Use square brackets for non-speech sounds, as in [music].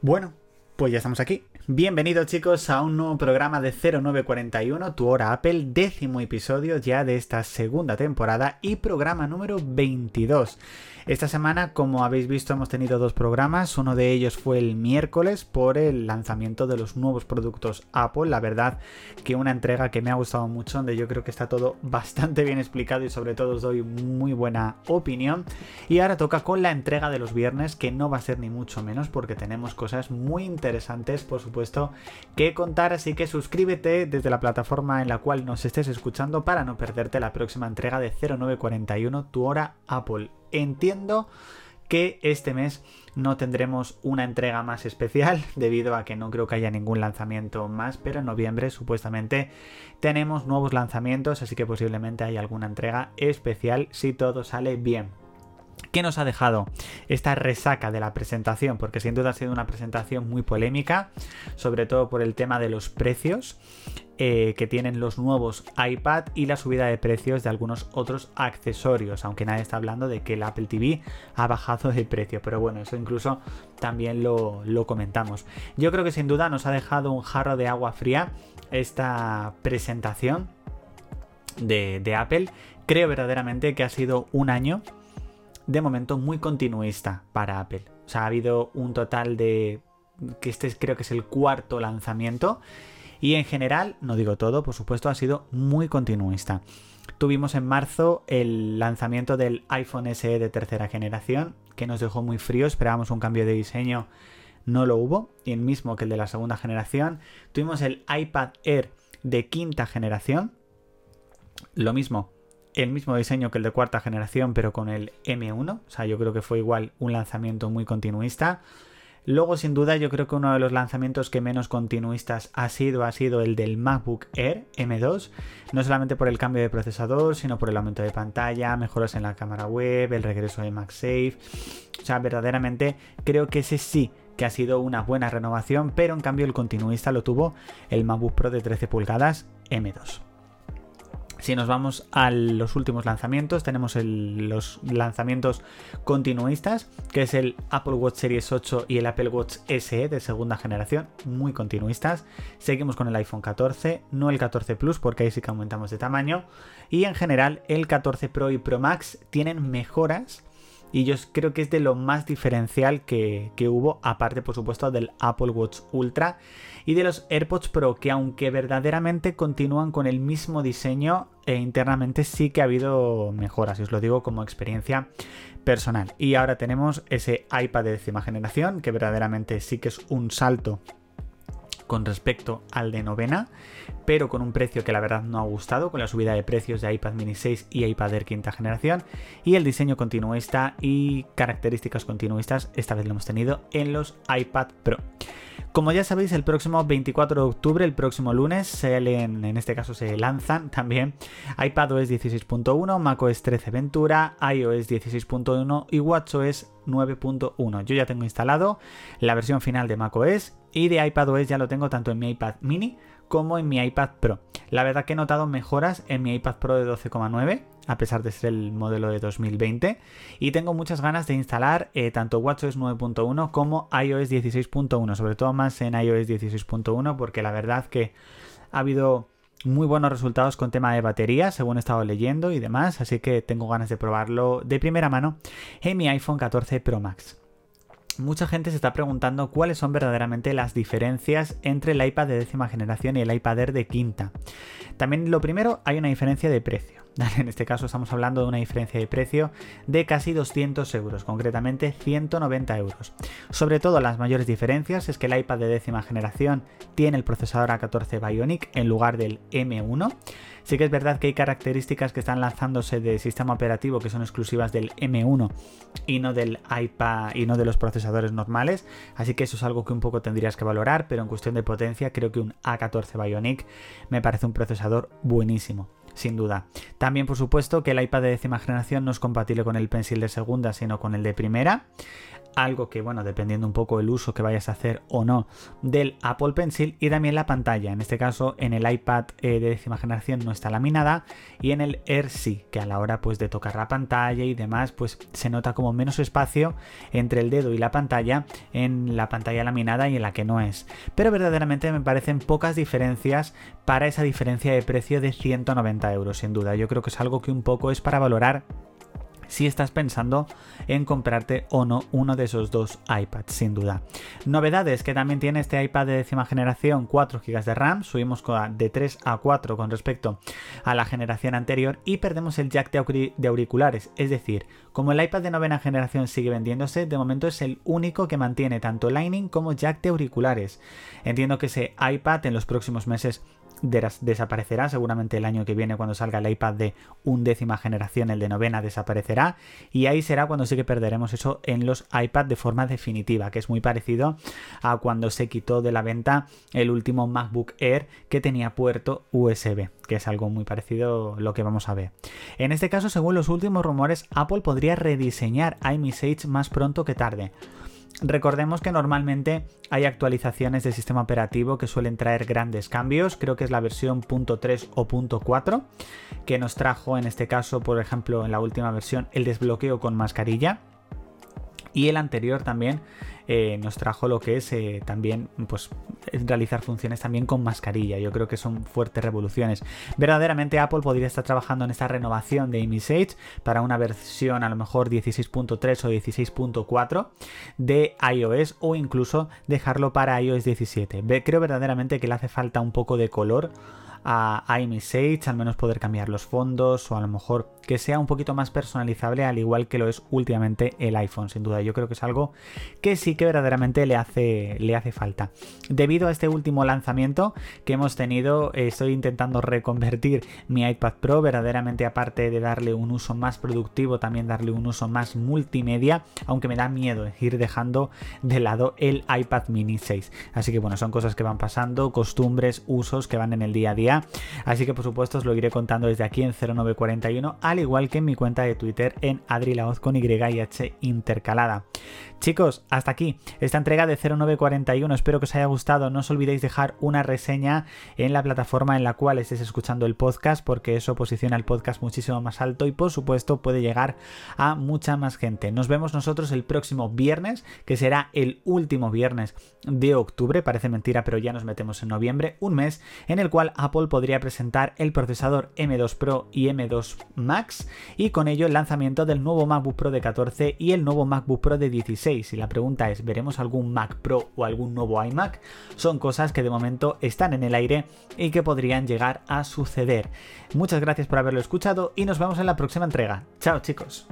Bueno, pues ya estamos aquí. Bienvenidos chicos a un nuevo programa de 0941, tu hora Apple, décimo episodio ya de esta segunda temporada y programa número 22. Esta semana, como habéis visto, hemos tenido dos programas. Uno de ellos fue el miércoles por el lanzamiento de los nuevos productos Apple. La verdad que una entrega que me ha gustado mucho, donde yo creo que está todo [laughs] bastante bien explicado y sobre todo os doy muy buena opinión. Y ahora toca con la entrega de los viernes, que no va a ser ni mucho menos porque tenemos cosas muy interesantes, por supuesto, que contar. Así que suscríbete desde la plataforma en la cual nos estés escuchando para no perderte la próxima entrega de 0941, tu hora Apple entiendo que este mes no tendremos una entrega más especial [laughs] debido a que no creo que haya ningún lanzamiento más, pero en noviembre supuestamente tenemos nuevos lanzamientos, así que posiblemente haya alguna entrega especial si todo sale bien. ¿Qué nos ha dejado esta resaca de la presentación? Porque sin duda ha sido una presentación muy polémica, sobre todo por el tema de los precios eh, que tienen los nuevos iPad y la subida de precios de algunos otros accesorios, aunque nadie está hablando de que el Apple TV ha bajado de precio, pero bueno, eso incluso también lo, comentamos. Yo creo que sin duda nos ha dejado un jarro de agua fría esta presentación de Apple. Creo verdaderamente que ha sido un año de momento muy continuista para Apple. O sea, ha habido un total de que este creo que es el cuarto lanzamiento y en general, no digo todo, por supuesto, ha sido muy continuista. Tuvimos en marzo el lanzamiento del iPhone SE de tercera generación, que nos dejó muy frío, esperábamos un cambio de diseño, no lo hubo, y el mismo que el de la segunda generación. Tuvimos el iPad Air de quinta generación, lo mismo, el mismo diseño que el de cuarta generación, pero con el M1, o sea, yo creo que fue igual un lanzamiento muy continuista. Luego, sin duda, yo creo que uno de los lanzamientos que menos continuistas ha sido, ha sido el del MacBook Air M2, no solamente por el cambio de procesador, sino por el aumento de pantalla, mejoras en la cámara web, el regreso de MagSafe. O sea, verdaderamente creo que ese sí que ha sido una buena renovación, pero en cambio el continuista lo tuvo el MacBook Pro de 13 pulgadas M2. Si nos vamos a los últimos lanzamientos, tenemos los lanzamientos continuistas, que es el Apple Watch Series 8 y el Apple Watch SE de segunda generación, muy continuistas. Seguimos con el iPhone 14, no el 14 Plus, porque ahí sí que aumentamos de tamaño. Y en general, el 14 Pro y Pro Max tienen mejoras y yo creo que es de lo más diferencial que, que, hubo, aparte por supuesto del Apple Watch Ultra y de los AirPods Pro, que aunque verdaderamente continúan con el mismo diseño, e internamente sí que ha habido mejoras, y os lo digo como experiencia personal. Y ahora tenemos ese iPad de décima generación, que verdaderamente sí que es un salto con respecto al de novena, pero con un precio que la verdad no ha gustado, con la subida de precios de iPad mini 6 y iPad Air quinta generación, y el diseño continuista y características continuistas, esta vez lo hemos tenido en los iPad Pro. Como ya sabéis, el próximo 24 de octubre, el próximo lunes, en este caso se lanzan también iPadOS 16.1, macOS 13 Ventura, iOS 16.1 y WatchOS 9.1. Yo ya tengo instalado la versión final de macOS y de iPadOS ya lo tengo tanto en mi iPad mini como en mi iPad Pro. La verdad que he notado mejoras en mi iPad Pro de 12,9 a pesar de ser el modelo de 2020. Y tengo muchas ganas de instalar eh, tanto WatchOS 9.1 como iOS 16.1, sobre todo más en iOS 16.1 porque la verdad que ha habido muy buenos resultados con tema de batería, según he estado leyendo y demás, así que tengo ganas de probarlo de primera mano en mi iPhone 14 Pro Max. Mucha gente se está preguntando cuáles son verdaderamente las diferencias entre el iPad de décima generación y el iPad Air de quinta. También lo primero, hay una diferencia de precio. En este caso estamos hablando de una diferencia de precio de casi 200 euros, concretamente 190 euros. Sobre todo las mayores diferencias es que el iPad de décima generación tiene el procesador A14 Bionic en lugar del M1. Sí que es verdad que hay características que están lanzándose de sistema operativo que son exclusivas del M1 y no del iPad y no de los procesadores normales, así que eso es algo que un poco tendrías que valorar, pero en cuestión de potencia creo que un A14 Bionic me parece un procesador buenísimo sin duda. También, por supuesto, que el iPad de décima generación no es compatible con el Pencil de segunda, sino con el de primera. Algo que, bueno, dependiendo un poco el uso que vayas a hacer o no del Apple Pencil y también la pantalla. En este caso, en el iPad eh, de décima generación no está laminada y en el Air sí, que a la hora pues de tocar la pantalla y demás, pues se nota como menos espacio entre el dedo y la pantalla en la pantalla laminada y en la que no es. Pero verdaderamente me parecen pocas diferencias para esa diferencia de precio de 190 euros, sin duda. Yo creo que es algo que un poco es para valorar si estás pensando en comprarte o no uno de esos dos iPads, sin duda. Novedades que también tiene este iPad de décima generación, 4 GB de RAM, subimos de 3 a 4 con respecto a la generación anterior y perdemos el jack de auriculares, es decir, como el iPad de novena generación sigue vendiéndose, de momento es el único que mantiene tanto Lightning como jack de auriculares. Entiendo que ese iPad en los próximos meses desaparecerá. Seguramente el año que viene, cuando salga el iPad de undécima generación, el de novena desaparecerá. Y ahí será cuando sí que perderemos eso en los iPad de forma definitiva, que es muy parecido a cuando se quitó de la venta el último MacBook Air que tenía puerto USB, que es algo muy parecido lo que vamos a ver. En este caso, según los últimos rumores, Apple podría rediseñar iMessage más pronto que tarde. Recordemos que normalmente hay actualizaciones del sistema operativo que suelen traer grandes cambios, creo que es la versión .3 o .4, que nos trajo en este caso, por ejemplo, en la última versión, el desbloqueo con mascarilla. Y el anterior también eh, nos trajo lo que es eh, también pues, realizar funciones también con mascarilla. Yo creo que son fuertes revoluciones. Verdaderamente Apple podría estar trabajando en esta renovación de ImSage para una versión a lo mejor 16.3 o 16.4 de iOS o incluso dejarlo para iOS 17. Creo verdaderamente que le hace falta un poco de color a iMessage, al menos poder cambiar los fondos o a lo mejor que sea un poquito más personalizable al igual que lo es últimamente el iPhone, sin duda. Yo creo que es algo que sí que verdaderamente le hace, le hace falta. Debido a este último lanzamiento que hemos tenido, estoy intentando reconvertir mi iPad Pro, verdaderamente aparte de darle un uso más productivo, también darle un uso más multimedia, aunque me da miedo ir dejando de lado el iPad mini 6. Así que bueno, son cosas que van pasando, costumbres, usos que van en el día a día Así que por supuesto os lo iré contando desde aquí en 0941, al igual que en mi cuenta de Twitter en adrilaoz con Y y H intercalada. Chicos, hasta aquí esta entrega de 0941. Espero que os haya gustado. No os olvidéis dejar una reseña en la plataforma en la cual estéis escuchando el podcast, porque eso posiciona el podcast muchísimo más alto y por supuesto puede llegar a mucha más gente. Nos vemos nosotros el próximo viernes, que será el último viernes de octubre. Parece mentira, pero ya nos metemos en noviembre, un mes en el cual Podría presentar el procesador M2 Pro y M2 Max y con ello el lanzamiento del nuevo MacBook Pro de 14 y el nuevo MacBook Pro de 16. Y la pregunta es, ¿veremos algún Mac Pro o algún nuevo iMac? Son cosas que de momento están en el aire y que podrían llegar a suceder. Muchas gracias por haberlo escuchado y nos vemos en la próxima entrega. Chao chicos.